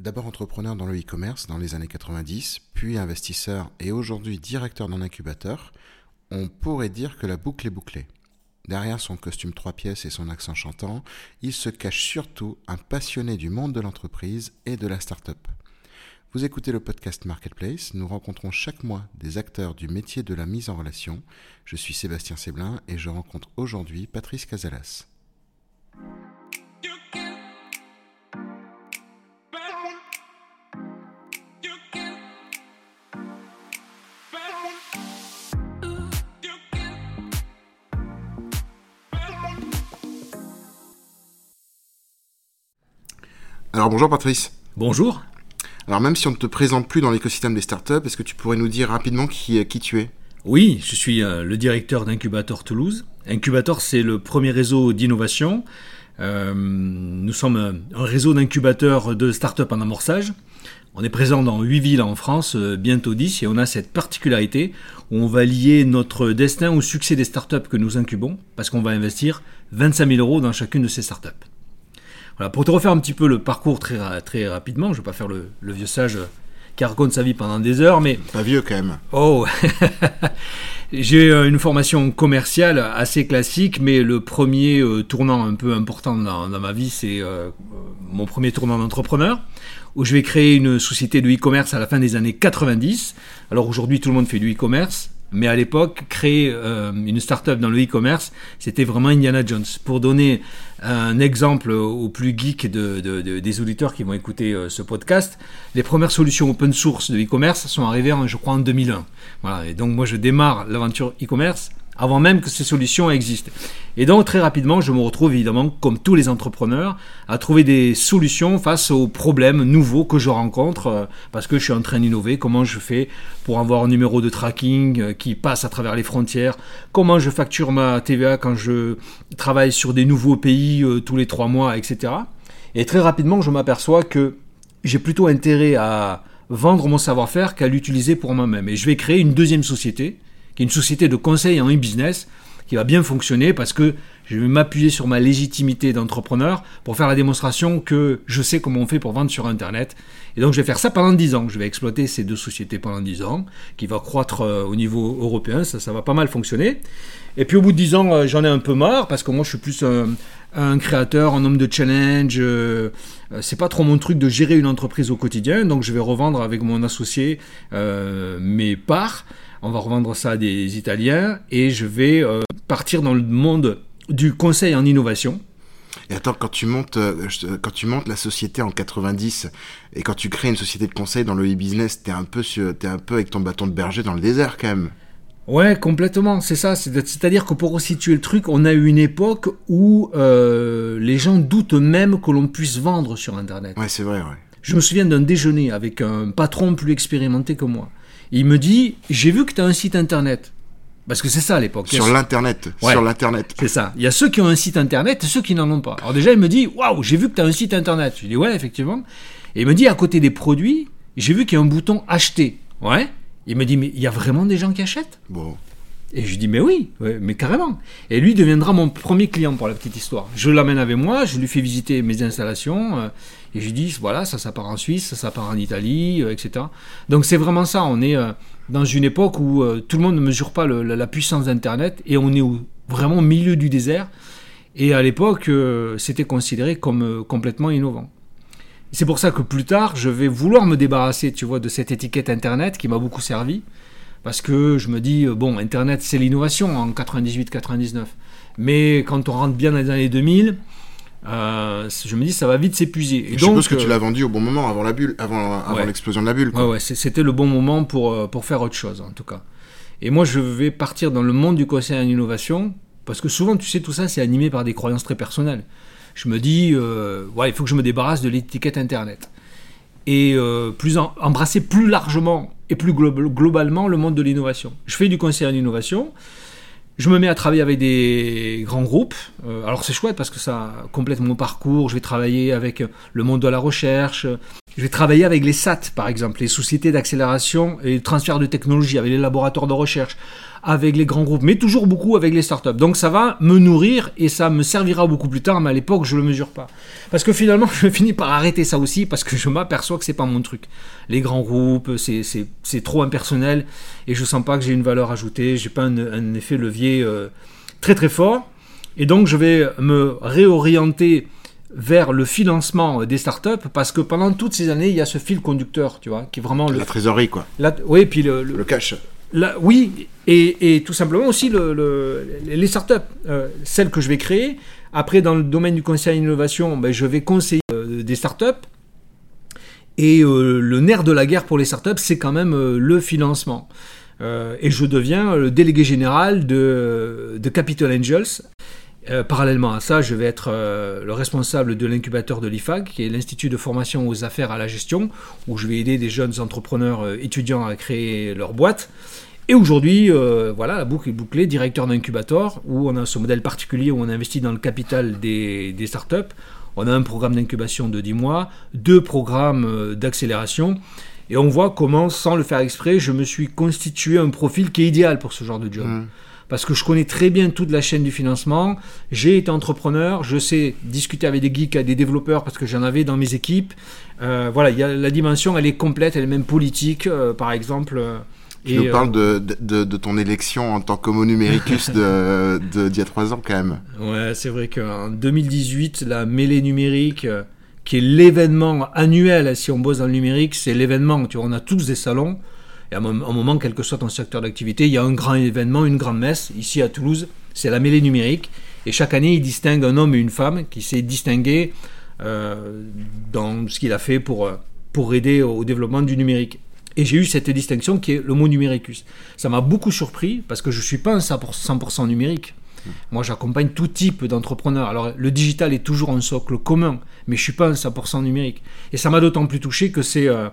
D'abord entrepreneur dans le e-commerce dans les années 90, puis investisseur et aujourd'hui directeur d'un incubateur, on pourrait dire que la boucle est bouclée. Derrière son costume trois pièces et son accent chantant, il se cache surtout un passionné du monde de l'entreprise et de la start-up. Vous écoutez le podcast Marketplace, nous rencontrons chaque mois des acteurs du métier de la mise en relation. Je suis Sébastien Séblin et je rencontre aujourd'hui Patrice Casalas. Alors bonjour Patrice. Bonjour. Alors même si on ne te présente plus dans l'écosystème des startups, est-ce que tu pourrais nous dire rapidement qui, qui tu es? Oui, je suis euh, le directeur d'Incubator Toulouse. Incubator, c'est le premier réseau d'innovation. Euh, nous sommes un réseau d'incubateurs de startups en amorçage. On est présent dans 8 villes en France, euh, bientôt 10, et on a cette particularité où on va lier notre destin au succès des startups que nous incubons, parce qu'on va investir 25 000 euros dans chacune de ces startups pour te refaire un petit peu le parcours très, très rapidement, je ne vais pas faire le, vieux sage qui raconte sa vie pendant des heures, mais... Pas vieux quand même. Oh J'ai euh, une formation commerciale assez classique, mais le premier euh, tournant un peu important dans, ma vie, c'est euh, mon premier tournant d'entrepreneur, où je vais créer une société de e-commerce à la fin des années 90. Alors aujourd'hui, tout le monde fait du e-commerce. Mais à l'époque, créer euh, une start-up dans le e-commerce, c'était vraiment Indiana Jones. Pour donner un exemple aux plus geeks de, des auditeurs qui vont écouter euh, ce podcast, les premières solutions open source de e-commerce sont arrivées, je crois, en 2001. Voilà. Et donc moi, je démarre l'aventure e-commerce avant même que ces solutions existent. Et donc très rapidement, je me retrouve évidemment, comme tous les entrepreneurs, à trouver des solutions face aux problèmes nouveaux que je rencontre, euh, parce que je suis en train d'innover, comment je fais pour avoir un numéro de tracking euh, qui passe à travers les frontières, comment je facture ma TVA quand je travaille sur des nouveaux pays euh, tous les trois mois, etc. Et très rapidement, je m'aperçois que j'ai plutôt intérêt à vendre mon savoir-faire qu'à l'utiliser pour moi-même. Et je vais créer une deuxième société, une société de conseil en e-business qui va bien fonctionner parce que je vais m'appuyer sur ma légitimité d'entrepreneur pour faire la démonstration que je sais comment on fait pour vendre sur Internet. Et donc je vais faire ça pendant 10 ans. Je vais exploiter ces deux sociétés pendant 10 ans, qui va croître euh, au niveau européen, ça, ça va pas mal fonctionner. Et puis au bout de 10 ans, euh, j'en ai un peu marre parce que moi je suis plus un, créateur, un homme de challenge. Euh, c'est pas trop mon truc de gérer une entreprise au quotidien, donc je vais revendre avec mon associé mes parts on va revendre ça à des Italiens et je vais euh, partir dans le monde du conseil en innovation. Et attends, quand tu montes, euh, quand tu montes la société en 90 et quand tu crées une société de conseil dans le e-business, t'es un peu, es un peu avec ton bâton de berger dans le désert quand même. Ouais, complètement, c'est ça. C'est-à-dire que pour resituer le truc, on a eu une époque où euh, les gens doutent même que l'on puisse vendre sur Internet. Ouais, c'est vrai, ouais. Je me souviens d'un déjeuner avec un patron plus expérimenté que moi il me dit J'ai vu que tu as un site internet. Parce que c'est ça à l'époque. Sur l'internet. Sur l'internet. C'est ça. Il y a ceux qui ont un site internet et ceux qui n'en ont pas. Alors déjà, il me dit Waouh, j'ai vu que tu as un site internet. Je dis Ouais, effectivement. Et il me dit À côté des produits, j'ai vu qu'il y a un bouton acheter. Ouais. Il me dit Mais il y a vraiment des gens qui achètent? Bon. Et je dis mais oui, mais carrément. Et lui deviendra mon premier client pour la petite histoire. Je l'amène avec moi, je lui fais visiter mes installations euh, et je lui dis voilà ça ça part en Suisse, ça ça part en Italie, euh, etc. Donc c'est vraiment ça. On est euh, dans une époque où tout le monde ne mesure pas la, puissance d'Internet et on est vraiment au milieu du désert. Et à l'époque c'était considéré comme complètement innovant. C'est pour ça que plus tard je vais vouloir me débarrasser, tu vois, de cette étiquette Internet qui m'a beaucoup servi parce que je me dis, euh, bon, Internet, c'est l'innovation en 98-99. Mais quand on rentre bien dans les années 2000, euh, je me dis, ça va vite s'épuiser. je suppose que tu l'as vendu au bon moment, avant la bulle, avant, avant l'explosion de la bulle. Quoi. Ouais, ouais c'était le bon moment pour, euh, pour faire autre chose, en tout cas. Et moi, je vais partir dans le monde du conseil en innovation, parce que souvent, tu sais, tout ça, c'est animé par des croyances très personnelles. Je me dis, ouais, il faut que je me débarrasse de l'étiquette Internet. Et plus embrasser plus largement et plus globalement le monde de l'innovation. Je fais du conseil en innovation. Je me mets à travailler avec des grands groupes. Euh, alors c'est chouette parce que ça complète mon parcours. Je vais travailler avec le monde de la recherche. Je vais travailler avec les SAT, par exemple, les sociétés d'accélération et de transfert de technologie, avec les laboratoires de recherche, avec les grands groupes, mais toujours beaucoup avec les startups. Donc ça va me nourrir et ça me servira beaucoup plus tard, mais à l'époque, je ne le mesure pas. Parce que finalement, je finis par arrêter ça aussi, parce que je m'aperçois que c'est pas mon truc. Les grands groupes, c'est trop impersonnel, et je sens pas que j'ai une valeur ajoutée, j'ai pas un, effet levier euh, très très fort. Et donc je vais me réorienter vers le financement des startups parce que pendant toutes ces années, il y a ce fil conducteur, tu vois, qui est vraiment la trésorerie, quoi. oui, puis le, le, cash. Oui, et, tout simplement aussi le, les startups, euh, celles que je vais créer. Après, dans le domaine du conseil à l'innovation, ben, je vais conseiller euh, des startups. Et euh, le nerf de la guerre pour les startups, c'est quand même le financement. et je deviens le délégué général de, de Capital Angels euh, parallèlement à ça, je vais être euh, le responsable de l'incubateur de l'IFAG, qui est l'Institut de formation aux affaires à la gestion, où je vais aider des jeunes entrepreneurs euh, étudiants à créer leur boîte. Et aujourd'hui, voilà, la boucle est bouclée, directeur d'incubateur, où on a ce modèle particulier où on investit dans le capital des, startups. On a un programme d'incubation de 10 mois, deux programmes d'accélération. Et on voit comment, sans le faire exprès, je me suis constitué un profil qui est idéal pour ce genre de job. Mmh parce que je connais très bien toute la chaîne du financement. J'ai été entrepreneur, je sais discuter avec des geeks, des développeurs, parce que j'en avais dans mes équipes. Euh, voilà, y a, la dimension, elle est complète, elle est même politique, euh, par exemple. Euh, tu nous parles de, de, de, ton élection en tant qu'homo numericus de, d'il y a trois ans quand même. Ouais, c'est vrai qu'en 2018, la mêlée numérique, qui est l'événement annuel, si on bosse dans le numérique, c'est l'événement. Tu vois, on a tous des salons. Et à un moment, quel que soit ton secteur d'activité, il y a un grand événement, une grande messe. Ici à Toulouse, c'est la mêlée numérique. Et chaque année, il distingue un homme et une femme qui s'est distingué euh, dans ce qu'il a fait pour, euh, pour aider au développement du numérique. Et j'ai eu cette distinction qui est le mot numéricus. Ça m'a beaucoup surpris parce que je ne suis pas un 100% numérique. Moi, j'accompagne tout type d'entrepreneurs. Alors, le digital est toujours un socle commun, mais je ne suis pas un 100% numérique. Et ça m'a d'autant plus touché que c'est euh,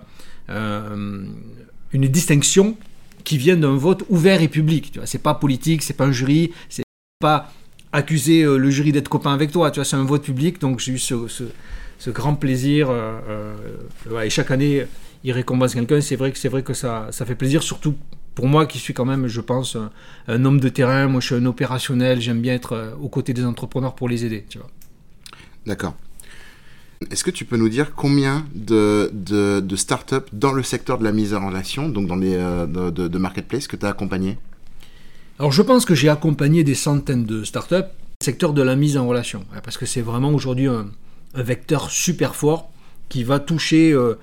une distinction qui vient d'un vote ouvert et public. Tu vois, c'est pas politique, c'est pas un jury, c'est pas accuser euh, le jury d'être copain avec toi. Tu c'est un vote public, donc j'ai eu ce, grand plaisir. Euh, euh, et chaque année, il récompense quelqu'un. C'est vrai que vrai que ça, fait plaisir, surtout pour moi qui suis quand même, je pense, un, homme de terrain. Moi, je suis un opérationnel. J'aime bien être aux côtés des entrepreneurs pour les aider. D'accord. Est-ce que tu peux nous dire combien de, de, de startups dans le secteur de la mise en relation, donc dans les euh, de, que tu as accompagné? Alors je pense que j'ai accompagné des centaines de startups secteur de la mise en relation, parce que c'est vraiment aujourd'hui un, vecteur super fort qui va toucher euh,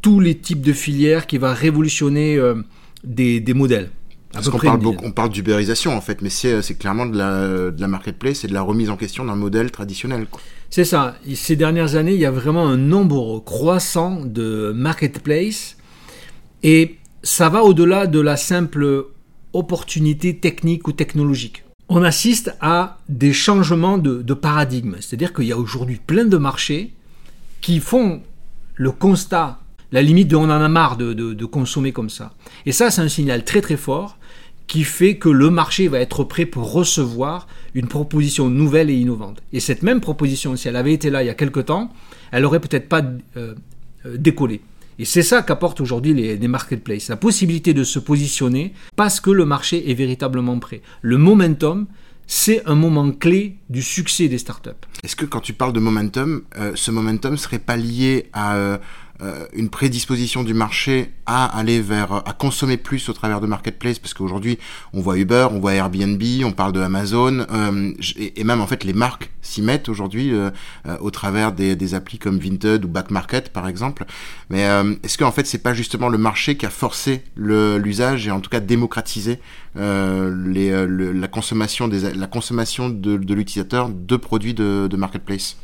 tous les types de filières, qui va révolutionner euh, des modèles. Parce qu'on parle, beaucoup, on parle d'ubérisation en fait, mais c'est, clairement de la, de la marketplace et de la remise en question d'un modèle traditionnel. C'est ça. Ces dernières années, il y a vraiment un nombre croissant de marketplace et ça va au-delà de la simple opportunité technique ou technologique. On assiste à des changements de, de paradigme, c'est-à-dire qu'il y a aujourd'hui plein de marchés qui font le constat la limite de on en a marre de, de, consommer comme ça. Et ça, c'est un signal très très fort qui fait que le marché va être prêt pour recevoir une proposition nouvelle et innovante. Et cette même proposition, si elle avait été là il y a quelque temps, elle aurait peut-être pas euh, euh, décollé. Et c'est ça qu'apportent aujourd'hui les, marketplaces, la possibilité de se positionner parce que le marché est véritablement prêt. Le momentum, c'est un moment clé du succès des startups. Est-ce que quand tu parles de momentum, euh, ce momentum serait pas lié à une prédisposition du marché à aller vers à consommer plus au travers de marketplace parce qu'aujourd'hui on voit Uber, on voit Airbnb, on parle de Amazon euh, et, même en fait les marques s'y mettent aujourd'hui euh, au travers des, des, applis comme Vinted ou Back Market par exemple. Mais est-ce que en fait c'est pas justement le marché qui a forcé l'usage et en tout cas démocratisé les, la consommation des la consommation de, de l'utilisateur de produits de, de marketplace?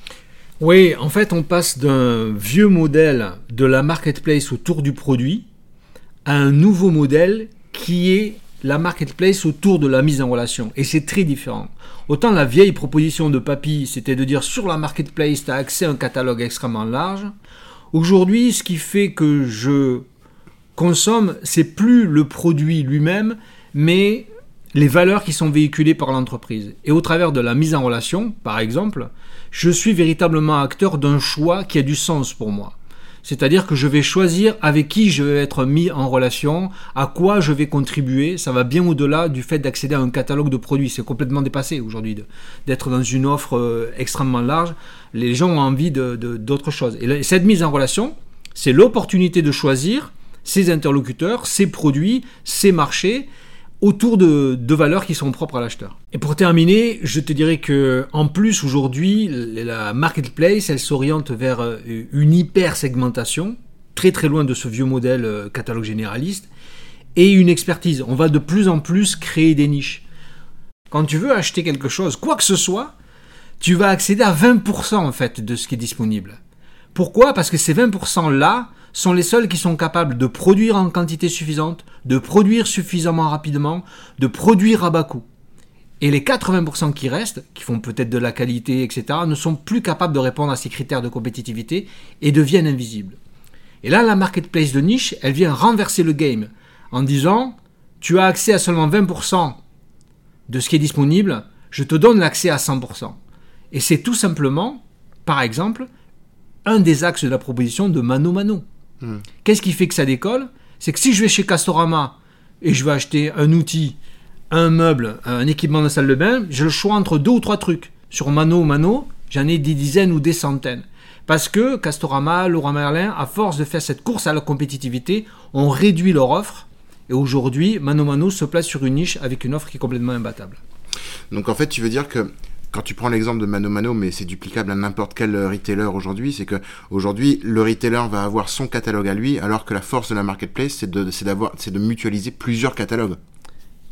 Oui, en fait, on passe d'un vieux modèle de la marketplace autour du produit à un nouveau modèle qui est la marketplace autour de la mise en relation. Et c'est très différent. Autant la vieille proposition de Papy, c'était de dire sur la marketplace, tu as accès à un catalogue extrêmement large. Aujourd'hui, ce qui fait que je consomme, c'est plus le produit lui-même, mais les valeurs qui sont véhiculées par l'entreprise. Et au travers de la mise en relation, par exemple, je suis véritablement acteur d'un choix qui a du sens pour moi. C'est-à-dire que je vais choisir avec qui je vais être mis en relation, à quoi je vais contribuer. Ça va bien au-delà du fait d'accéder à un catalogue de produits. C'est complètement dépassé aujourd'hui d'être dans une offre euh, extrêmement large. Les gens ont envie d'autre de, d'autres choses. Et cette mise en relation, c'est l'opportunité de choisir ses interlocuteurs, ses produits, ses marchés autour de, valeurs qui sont propres à l'acheteur. Et pour terminer, je te dirais que en plus aujourd'hui, la marketplace, elle s'oriente vers euh, une hyper segmentation, très très loin de ce vieux modèle euh, catalogue généraliste, et une expertise. On va de plus en plus créer des niches. Quand tu veux acheter quelque chose, quoi que ce soit, tu vas accéder à 20% en fait de ce qui est disponible. Pourquoi? Parce que ces 20% là sont les seuls qui sont capables de produire en quantité suffisante, de produire suffisamment rapidement, de produire à bas coût. Et les 80% qui restent, qui font peut-être de la qualité, etc., ne sont plus capables de répondre à ces critères de compétitivité et deviennent invisibles. Et là, la marketplace de niche, elle vient renverser le game en disant, tu as accès à seulement 20% de ce qui est disponible, je te donne l'accès à 100%. Et c'est tout simplement, par exemple, un des axes de la proposition de Mano Mano. Hmm. Qu'est-ce qui fait que ça décolle? C'est que si je vais chez Castorama et je vais acheter un outil, un meuble, un équipement de salle de bain, j'ai le choix entre deux ou trois trucs. Sur Mano Mano, j'en ai des dizaines ou des centaines. Parce que Castorama, Laurent Merlin, à force de faire cette course à la compétitivité, ont réduit leur offre. Et aujourd'hui, Mano Mano se place sur une niche avec une offre qui est complètement imbattable. Donc en fait, tu veux dire que quand tu prends l'exemple de Mano Mano, mais c'est duplicable à n'importe quel retailer aujourd'hui, c'est que aujourd'hui le retailer va avoir son catalogue à lui, alors que la force de la marketplace, c'est de, d'avoir, c'est de mutualiser plusieurs catalogues.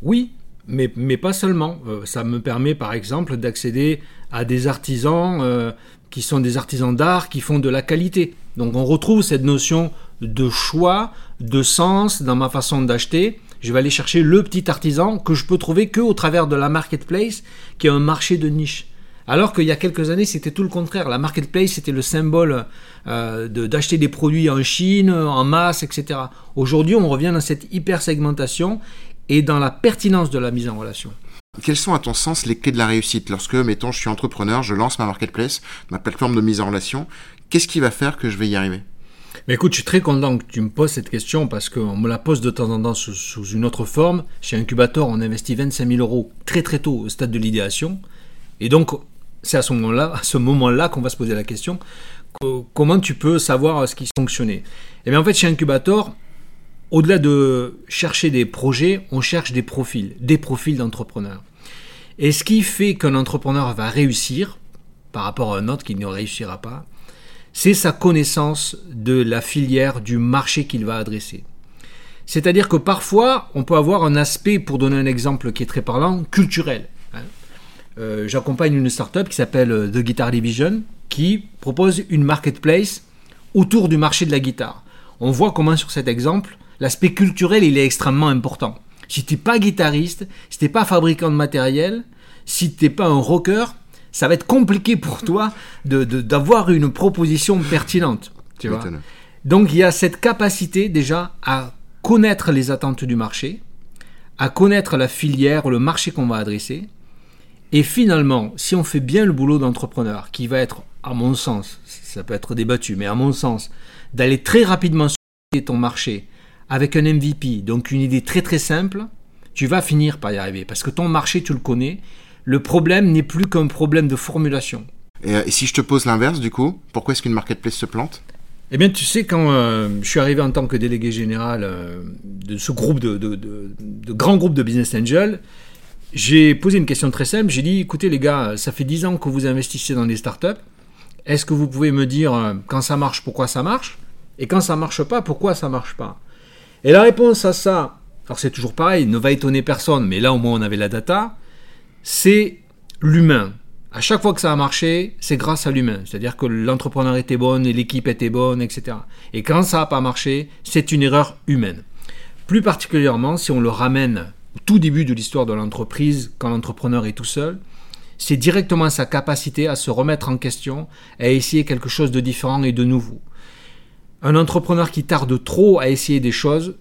Oui, mais, mais pas seulement. Euh, ça me permet par exemple d'accéder à des artisans euh, qui sont des artisans d'art qui font de la qualité. Donc on retrouve cette notion de choix, de sens dans ma façon d'acheter je vais aller chercher le petit artisan que je peux trouver que au travers de la marketplace, qui est un marché de niche. Alors qu'il y a quelques années, c'était tout le contraire. La marketplace, c'était le symbole euh, d'acheter des produits en Chine, en masse, etc. Aujourd'hui, on revient dans cette hyper segmentation et dans la pertinence de la mise en relation. Quelles sont, à ton sens, les clés de la réussite? Lorsque, mettons, je suis entrepreneur, je lance ma marketplace, ma plateforme de mise en relation Qu'est-ce qui va faire que je vais y arriver? Mais écoute, je suis très content que tu me poses cette question parce qu'on me la pose de temps en temps sous, une autre forme. Chez Incubator, on investit 25 000 euros très très tôt au stade de l'idéation. Et donc, c'est à ce moment-là, moment-là qu'on va se poser la question comment tu peux savoir ce qui fonctionnait? Eh bien, en fait, chez Incubator, au-delà de chercher des projets, on cherche des profils, des profils d'entrepreneurs. Et ce qui fait qu'un entrepreneur va réussir par rapport à un autre qui ne réussira pas, c'est sa connaissance de la filière, du marché qu'il va adresser. C'est-à-dire que parfois, on peut avoir un aspect, pour donner un exemple qui est très parlant, culturel. Hein. Euh, j'accompagne une startup qui s'appelle euh, The Guitar Division, qui propose une marketplace autour du marché de la guitare. On voit comment sur cet exemple, l'aspect culturel, il est extrêmement important. Si tu n'es pas guitariste, si tu n'es pas fabricant de matériel, si tu n'es pas un rocker, ça va être compliqué pour toi d'avoir une proposition pertinente. Tu vois Donc il y a cette capacité déjà à connaître les attentes du marché, à connaître la filière, le marché qu'on va adresser. Et finalement, si on fait bien le boulot d'entrepreneur, qui va être, à mon sens, ça peut être débattu, mais à mon sens, d'aller très rapidement sur ton marché avec un MVP, donc une idée très très simple, tu vas finir par y arriver. Parce que ton marché, tu le connais, le problème n'est plus qu'un problème de formulation. Euh, et, si je te pose l'inverse, du coup, pourquoi est-ce qu'une marketplace se plante? Eh bien, tu sais, quand euh, je suis arrivé en tant que délégué général euh, de ce groupe de, de, de, grand groupe de business angels, j'ai posé une question très simple. J'ai dit, écoutez les gars, ça fait 10 ans que vous investissez dans des startups. Est-ce que vous pouvez me dire quand ça marche, pourquoi ça marche? Et quand ça marche pas, pourquoi ça marche pas? Et la réponse à ça, alors c'est toujours pareil, ne va étonner personne, mais là au moins on avait la data c'est l'humain. À chaque fois que ça a marché, c'est grâce à l'humain. C'est-à-dire que l'entrepreneur était bon et l'équipe était bonne, etc. Et quand ça n'a pas marché, c'est une erreur humaine. Plus particulièrement si on le ramène au tout début de l'histoire de l'entreprise, quand l'entrepreneur est tout seul, c'est directement sa capacité à se remettre en question, à essayer quelque chose de différent et de nouveau. Un entrepreneur qui tarde trop à essayer des choses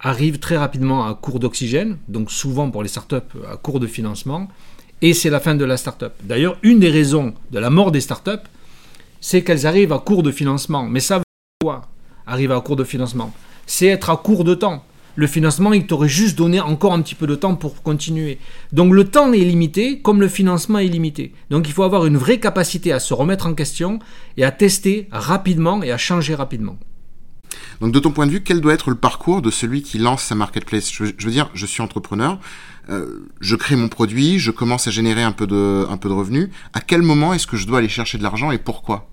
arrive très rapidement à court d'oxygène, donc souvent pour les startups à court de financement, et c'est la fin de la startup. D'ailleurs, une des raisons de la mort des startups, c'est qu'elles arrivent à court de financement, mais ça toi arriver à court de financement, c'est être à court de temps. Le financement, il t'aurait juste donné encore un petit peu de temps pour continuer. Donc le temps est limité, comme le financement est limité. Donc il faut avoir une vraie capacité à se remettre en question et à tester rapidement et à changer rapidement. Donc de ton point de vue, quel doit être le parcours de celui qui lance sa marketplace? Je, veux dire, je suis entrepreneur, euh, je crée mon produit, je commence à générer un peu de, un peu de revenus. À quel moment est-ce que je dois aller chercher de l'argent et pourquoi?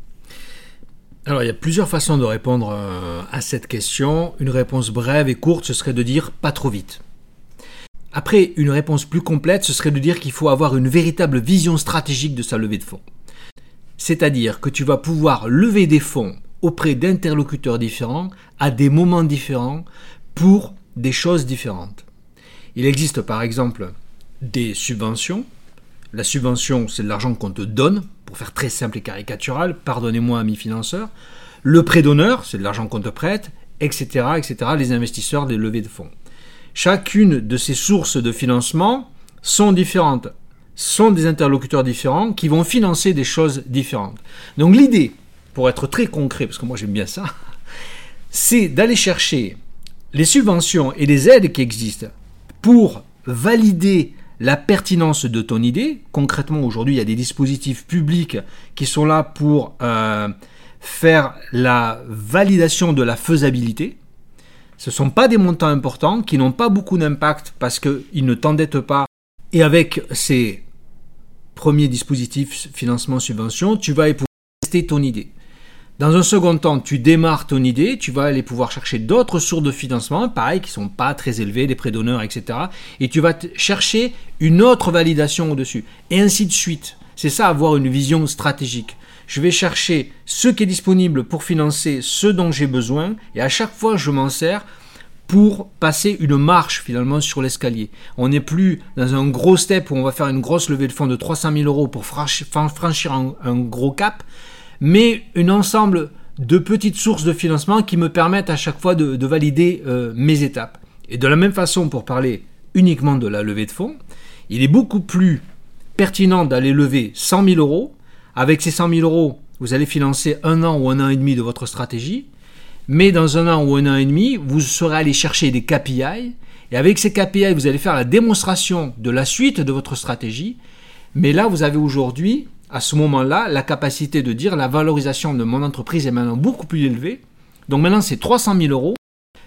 Alors, il y a plusieurs façons de répondre euh, à cette question. Une réponse brève et courte, ce serait de dire pas trop vite. Après, une réponse plus complète, ce serait de dire qu'il faut avoir une véritable vision stratégique de sa levée de fonds. C'est-à-dire que tu vas pouvoir lever des fonds auprès d'interlocuteurs différents à des moments différents pour des choses différentes. Il existe par exemple des subventions. La subvention, c'est de l'argent qu'on te donne, pour faire très simple et caricatural, pardonnez-moi amis financeurs. Le prêt d'honneur, c'est de l'argent qu'on te prête, etc., etc., les investisseurs des levées de fonds. Chacune de ces sources de financement sont différentes, sont des interlocuteurs différents qui vont financer des choses différentes. Donc l'idée, pour être très concret, parce que moi j'aime bien ça, c'est d'aller chercher les subventions et les aides qui existent pour valider la pertinence de ton idée. Concrètement, aujourd'hui, il y a des dispositifs publics qui sont là pour euh, faire la validation de la faisabilité. Ce ne sont pas des montants importants qui n'ont pas beaucoup d'impact parce qu'ils ne t'endettent pas. Et avec ces premiers dispositifs financement-subvention, tu vas pouvoir tester ton idée. Dans un second temps, tu démarres ton idée, tu vas aller pouvoir chercher d'autres sources de financement, pareil, qui sont pas très élevées, des prêts d'honneur, etc. Et tu vas chercher une autre validation au-dessus. Et ainsi de suite. C'est ça, avoir une vision stratégique. Je vais chercher ce qui est disponible pour financer ce dont j'ai besoin, et à chaque fois, je m'en sers pour passer une marche finalement sur l'escalier. On n'est plus dans un gros step où on va faire une grosse levée de fonds de 300 000 euros pour franchir un gros cap mais un ensemble de petites sources de financement qui me permettent à chaque fois de, valider euh, mes étapes. Et de la même façon, pour parler uniquement de la levée de fonds, il est beaucoup plus pertinent d'aller lever 100 000 euros. Avec ces 100 000 euros, vous allez financer un an ou un an et demi de votre stratégie. Mais dans un an ou un an et demi, vous serez allé chercher des KPI. Et avec ces KPI, vous allez faire la démonstration de la suite de votre stratégie. Mais là, vous avez aujourd'hui à ce moment-là, la capacité de dire la valorisation de mon entreprise est maintenant beaucoup plus élevée. Donc maintenant, c'est 300 000 euros.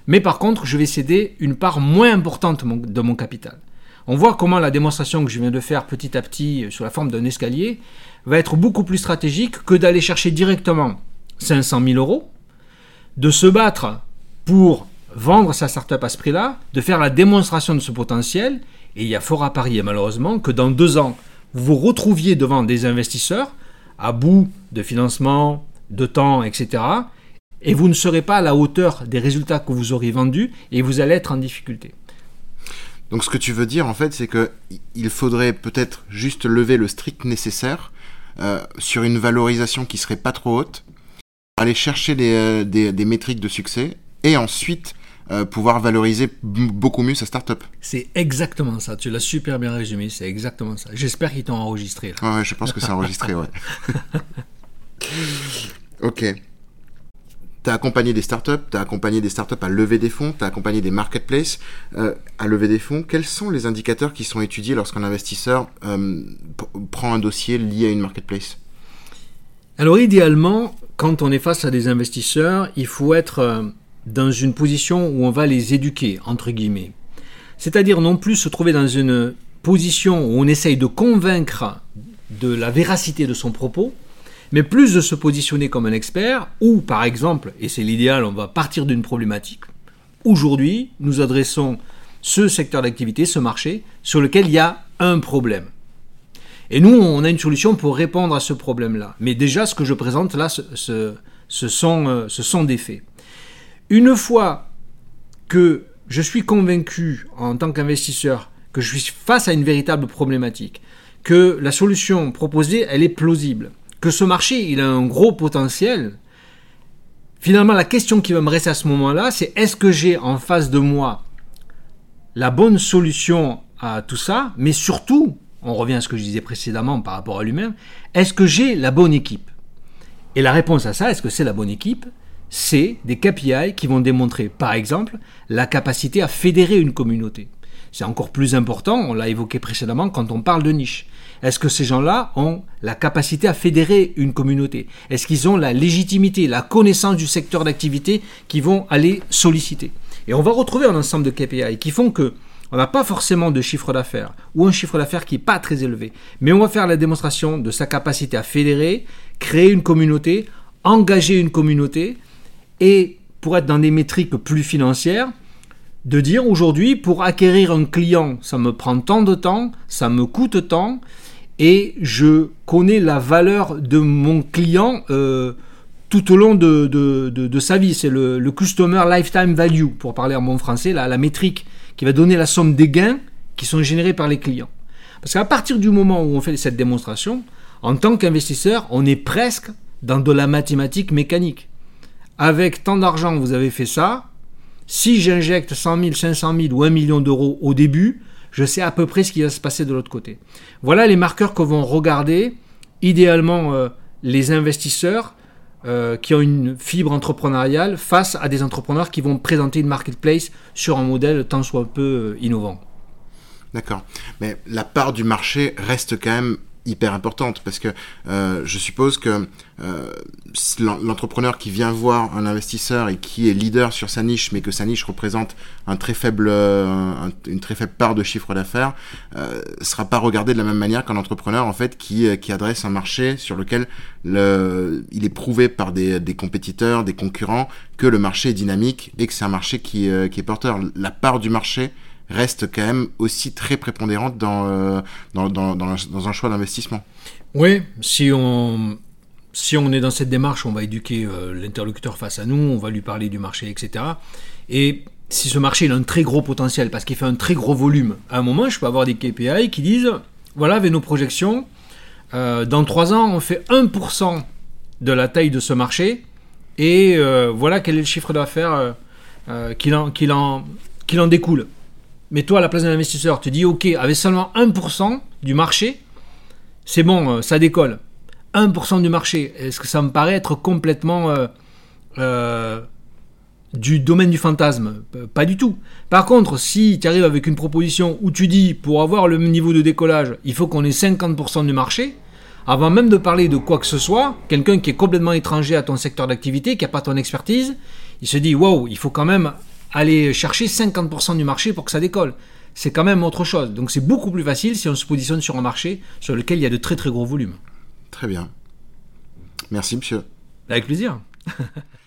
Mais par contre, je vais céder une part moins importante de mon capital. On voit comment la démonstration que je viens de faire petit à petit euh, sous la forme d'un escalier va être beaucoup plus stratégique que d'aller chercher directement 500 000 euros, de se battre pour vendre sa startup à ce prix-là, de faire la démonstration de ce potentiel. Et il y a fort à parier malheureusement que dans deux ans, vous vous retrouviez devant des investisseurs à bout de financement, de temps, etc. Et vous ne serez pas à la hauteur des résultats que vous aurez vendus et vous allez être en difficulté. Donc ce que tu veux dire en fait, c'est que il faudrait peut-être juste lever le strict nécessaire euh, sur une valorisation qui serait pas trop haute, aller chercher euh, des métriques de succès et ensuite euh, pouvoir valoriser beaucoup mieux sa startup. C'est exactement ça. Tu l'as super bien résumé. C'est exactement ça. J'espère qu'ils t'ont enregistré. Là. Ouais, je pense que c'est enregistré, ouais. ok. Tu as accompagné des startups, tu as accompagné des startups à lever des fonds, tu as accompagné des marketplaces euh, à lever des fonds. Quels sont les indicateurs qui sont étudiés lorsqu'un investisseur euh, prend un dossier lié à une marketplace? Alors idéalement, quand on est face à des investisseurs, il faut être dans une position où on va les éduquer, entre guillemets. C'est-à-dire non plus se trouver dans une position où on essaye de convaincre de la véracité de son propos, mais plus de se positionner comme un expert, ou par exemple, et c'est l'idéal, on va partir d'une problématique. Aujourd'hui, nous adressons ce secteur d'activité, ce marché, sur lequel il y a un problème. Et nous, on a une solution pour répondre à ce problème-là. Mais déjà, ce que je présente là, ce, ce, euh, ce sont des faits. Une fois que je suis convaincu en tant qu'investisseur que je suis face à une véritable problématique, que la solution proposée, elle est plausible, que ce marché, il a un gros potentiel, finalement, la question qui va me rester à ce moment-là, c'est est-ce que j'ai en face de moi la bonne solution à tout ça, mais surtout, on revient à ce que je disais précédemment par rapport à lui-même, est-ce que j'ai la bonne équipe? Et la réponse à ça, est-ce que c'est la bonne équipe? C'est des KPI qui vont démontrer, par exemple, la capacité à fédérer une communauté. C'est encore plus important, on l'a évoqué précédemment, quand on parle de niche. Est-ce que ces gens-là ont la capacité à fédérer une communauté? Est-ce qu'ils ont la légitimité, la connaissance du secteur d'activité qu'ils vont aller solliciter? Et on va retrouver un ensemble de KPI qui font que on n'a pas forcément de chiffre d'affaires ou un chiffre d'affaires qui n'est pas très élevé, mais on va faire la démonstration de sa capacité à fédérer, créer une communauté, engager une communauté et pour être dans des métriques plus financières, de dire aujourd'hui, pour acquérir un client, ça me prend tant de temps, ça me coûte tant, et je connais la valeur de mon client euh, tout au long de, sa vie. C'est le, Customer Lifetime Value, pour parler en bon français, la, la métrique qui va donner la somme des gains qui sont générés par les clients. Parce qu'à partir du moment où on fait cette démonstration, en tant qu'investisseur, on est presque dans de la mathématique mécanique. Avec tant d'argent, vous avez fait ça, si j'injecte 100 000, 500 000 ou 1 million d'euros au début, je sais à peu près ce qui va se passer de l'autre côté. Voilà les marqueurs que vont regarder idéalement euh, les investisseurs euh, qui ont une fibre entrepreneuriale face à des entrepreneurs qui vont présenter une marketplace sur un modèle tant soit peu euh, innovant. D'accord. Mais la part du marché reste quand même hyper importante parce que euh, je suppose que euh, l'entrepreneur qui vient voir un investisseur et qui est leader sur sa niche mais que sa niche représente un très faible euh, une très faible part de chiffre d'affaires euh, sera pas regardé de la même manière qu'un entrepreneur en fait qui, euh, qui adresse un marché sur lequel le, il est prouvé par des, des compétiteurs des concurrents que le marché est dynamique et que c'est un marché qui, qui est porteur. La part du marché reste quand même aussi très prépondérante dans, euh, dans, dans, dans, un choix d'investissement. Oui, si on, si on est dans cette démarche, on va éduquer euh, l'interlocuteur face à nous, on va lui parler du marché, etc. Et si ce marché a un très gros potentiel parce qu'il fait un très gros volume, à un moment, je peux avoir des KPI qui disent voilà, avec nos projections, euh, dans trois ans, on fait 1% de la taille de ce marché et voilà quel est le chiffre d'affaires qu'il en, en, en découle. Mais toi, à la place d'un investisseur, tu dis, OK, avec seulement 1% du marché, c'est bon, euh, ça décolle. 1% du marché, est-ce que ça me paraît être complètement euh, euh, du domaine du fantasme? Pas du tout. Par contre, si tu arrives avec une proposition où tu dis, pour avoir le même niveau de décollage, il faut qu'on ait 50% du marché, avant même de parler de quoi que ce soit, quelqu'un qui est complètement étranger à ton secteur d'activité, qui n'a pas ton expertise, il se dit, wow, il faut quand même aller chercher 50% du marché pour que ça décolle. C'est quand même autre chose. Donc c'est beaucoup plus facile si on se positionne sur un marché sur lequel il y a de très très gros volumes. Très bien. Merci monsieur. Avec plaisir.